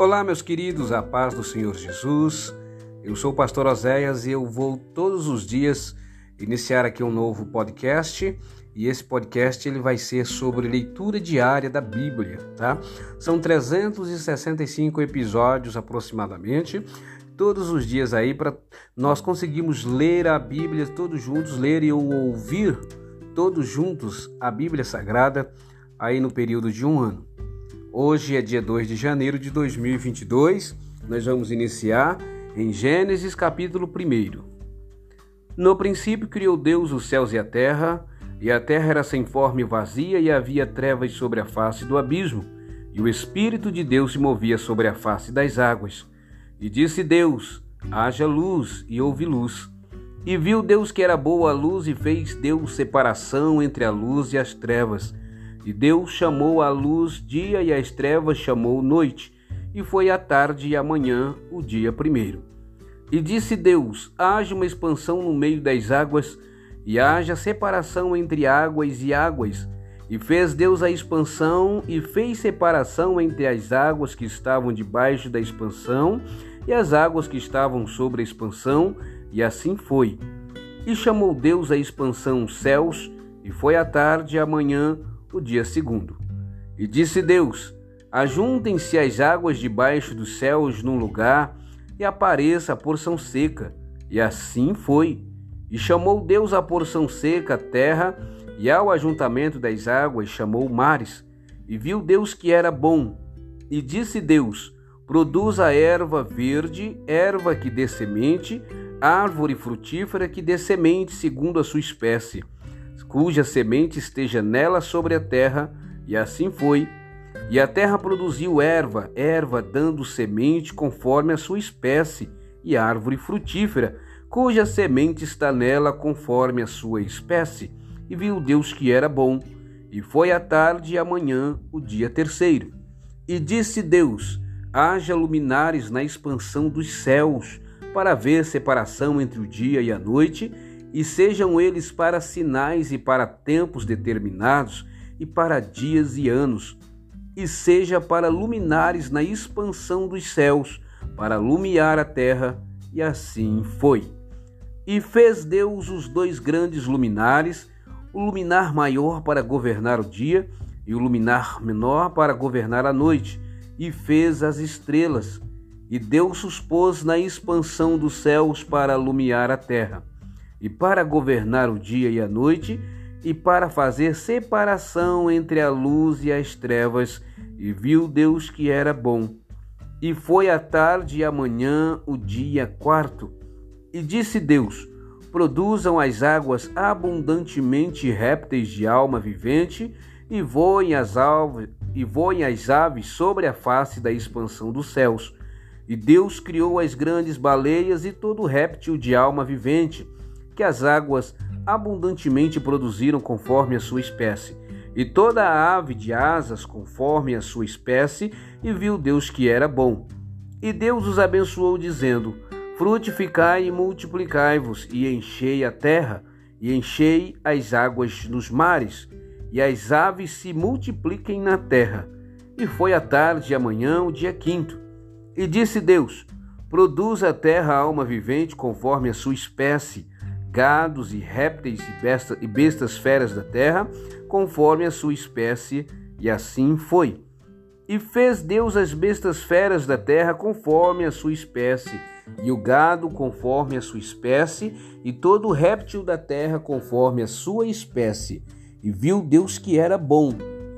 Olá, meus queridos, a paz do Senhor Jesus. Eu sou o pastor Oséias e eu vou todos os dias iniciar aqui um novo podcast. E esse podcast ele vai ser sobre leitura diária da Bíblia, tá? São 365 episódios aproximadamente, todos os dias aí para nós conseguirmos ler a Bíblia todos juntos, ler e ouvir todos juntos a Bíblia Sagrada aí no período de um ano. Hoje é dia 2 de janeiro de 2022. Nós vamos iniciar em Gênesis capítulo 1. No princípio criou Deus os céus e a terra, e a terra era sem forma e vazia, e havia trevas sobre a face do abismo, e o Espírito de Deus se movia sobre a face das águas. E disse Deus: Haja luz, e houve luz. E viu Deus que era boa a luz, e fez Deus separação entre a luz e as trevas. E Deus chamou a luz dia e as trevas chamou noite, e foi a tarde e a manhã o dia primeiro. E disse Deus: haja uma expansão no meio das águas, e haja separação entre águas e águas. E fez Deus a expansão, e fez separação entre as águas que estavam debaixo da expansão e as águas que estavam sobre a expansão, e assim foi. E chamou Deus a expansão céus, e foi a tarde e a manhã o dia segundo. E disse Deus: Ajuntem-se as águas debaixo dos céus num lugar, e apareça a porção seca. E assim foi. E chamou Deus a porção seca a terra, e ao ajuntamento das águas chamou mares. E viu Deus que era bom. E disse Deus: Produza erva verde, erva que dê semente, árvore frutífera que dê semente segundo a sua espécie cuja semente esteja nela sobre a terra, e assim foi. E a terra produziu erva, erva dando semente conforme a sua espécie, e árvore frutífera, cuja semente está nela conforme a sua espécie. E viu Deus que era bom. E foi a tarde e a manhã o dia terceiro. E disse Deus: Haja luminares na expansão dos céus, para ver separação entre o dia e a noite, e sejam eles para sinais e para tempos determinados, e para dias e anos, e seja para luminares na expansão dos céus, para lumiar a terra, e assim foi. E fez Deus os dois grandes luminares, o luminar maior para governar o dia, e o luminar menor para governar a noite, e fez as estrelas. E Deus os pôs na expansão dos céus para lumiar a terra e para governar o dia e a noite, e para fazer separação entre a luz e as trevas, e viu Deus que era bom. E foi a tarde e a manhã o dia quarto. E disse Deus: Produzam as águas abundantemente répteis de alma vivente, e voem as, e voem as aves sobre a face da expansão dos céus. E Deus criou as grandes baleias e todo réptil de alma vivente, que as águas abundantemente produziram conforme a sua espécie, e toda a ave de asas conforme a sua espécie, e viu Deus que era bom. E Deus os abençoou, dizendo: Frutificai e multiplicai-vos, e enchei a terra, e enchei as águas nos mares, e as aves se multipliquem na terra. E foi a tarde e amanhã o dia quinto. E disse Deus: Produz a terra alma vivente conforme a sua espécie, gados e répteis e, besta, bestas feras da terra, conforme a sua espécie, e assim foi. E fez Deus as bestas feras da terra conforme a sua espécie, e o gado conforme a sua espécie, e todo réptil da terra conforme a sua espécie. E viu Deus que era bom.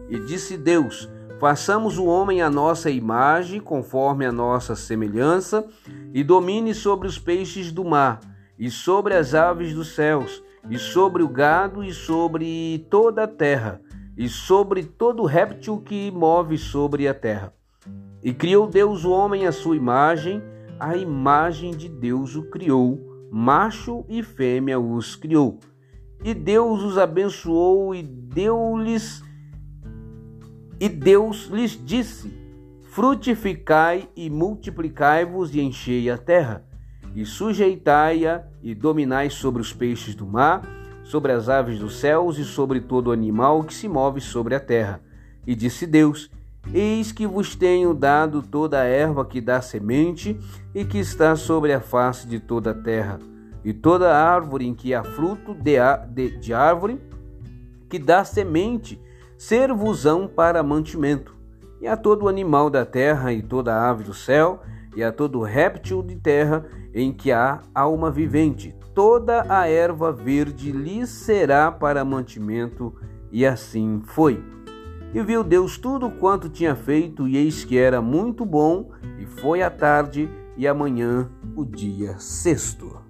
E disse Deus: Façamos o homem à nossa imagem, conforme a nossa semelhança, e domine sobre os peixes do mar e sobre as aves dos céus, e sobre o gado, e sobre toda a terra, e sobre todo réptil que move sobre a terra. E criou Deus o homem à sua imagem, a imagem de Deus o criou, macho e fêmea os criou. E Deus os abençoou e deu-lhes e Deus lhes disse: Frutificai e multiplicai-vos e enchei a terra e sujeitai-a e dominai sobre os peixes do mar, sobre as aves dos céus e sobre todo animal que se move sobre a terra. E disse Deus: Eis que vos tenho dado toda a erva que dá semente e que está sobre a face de toda a terra, e toda árvore em que há fruto de, de, de árvore que dá semente, ser-vos-ão para mantimento, e a todo animal da terra e toda ave do céu, e a todo réptil de terra em que há alma vivente, toda a erva verde lhe será para mantimento, e assim foi. E viu Deus tudo quanto tinha feito, e eis que era muito bom, e foi a tarde e amanhã o dia sexto.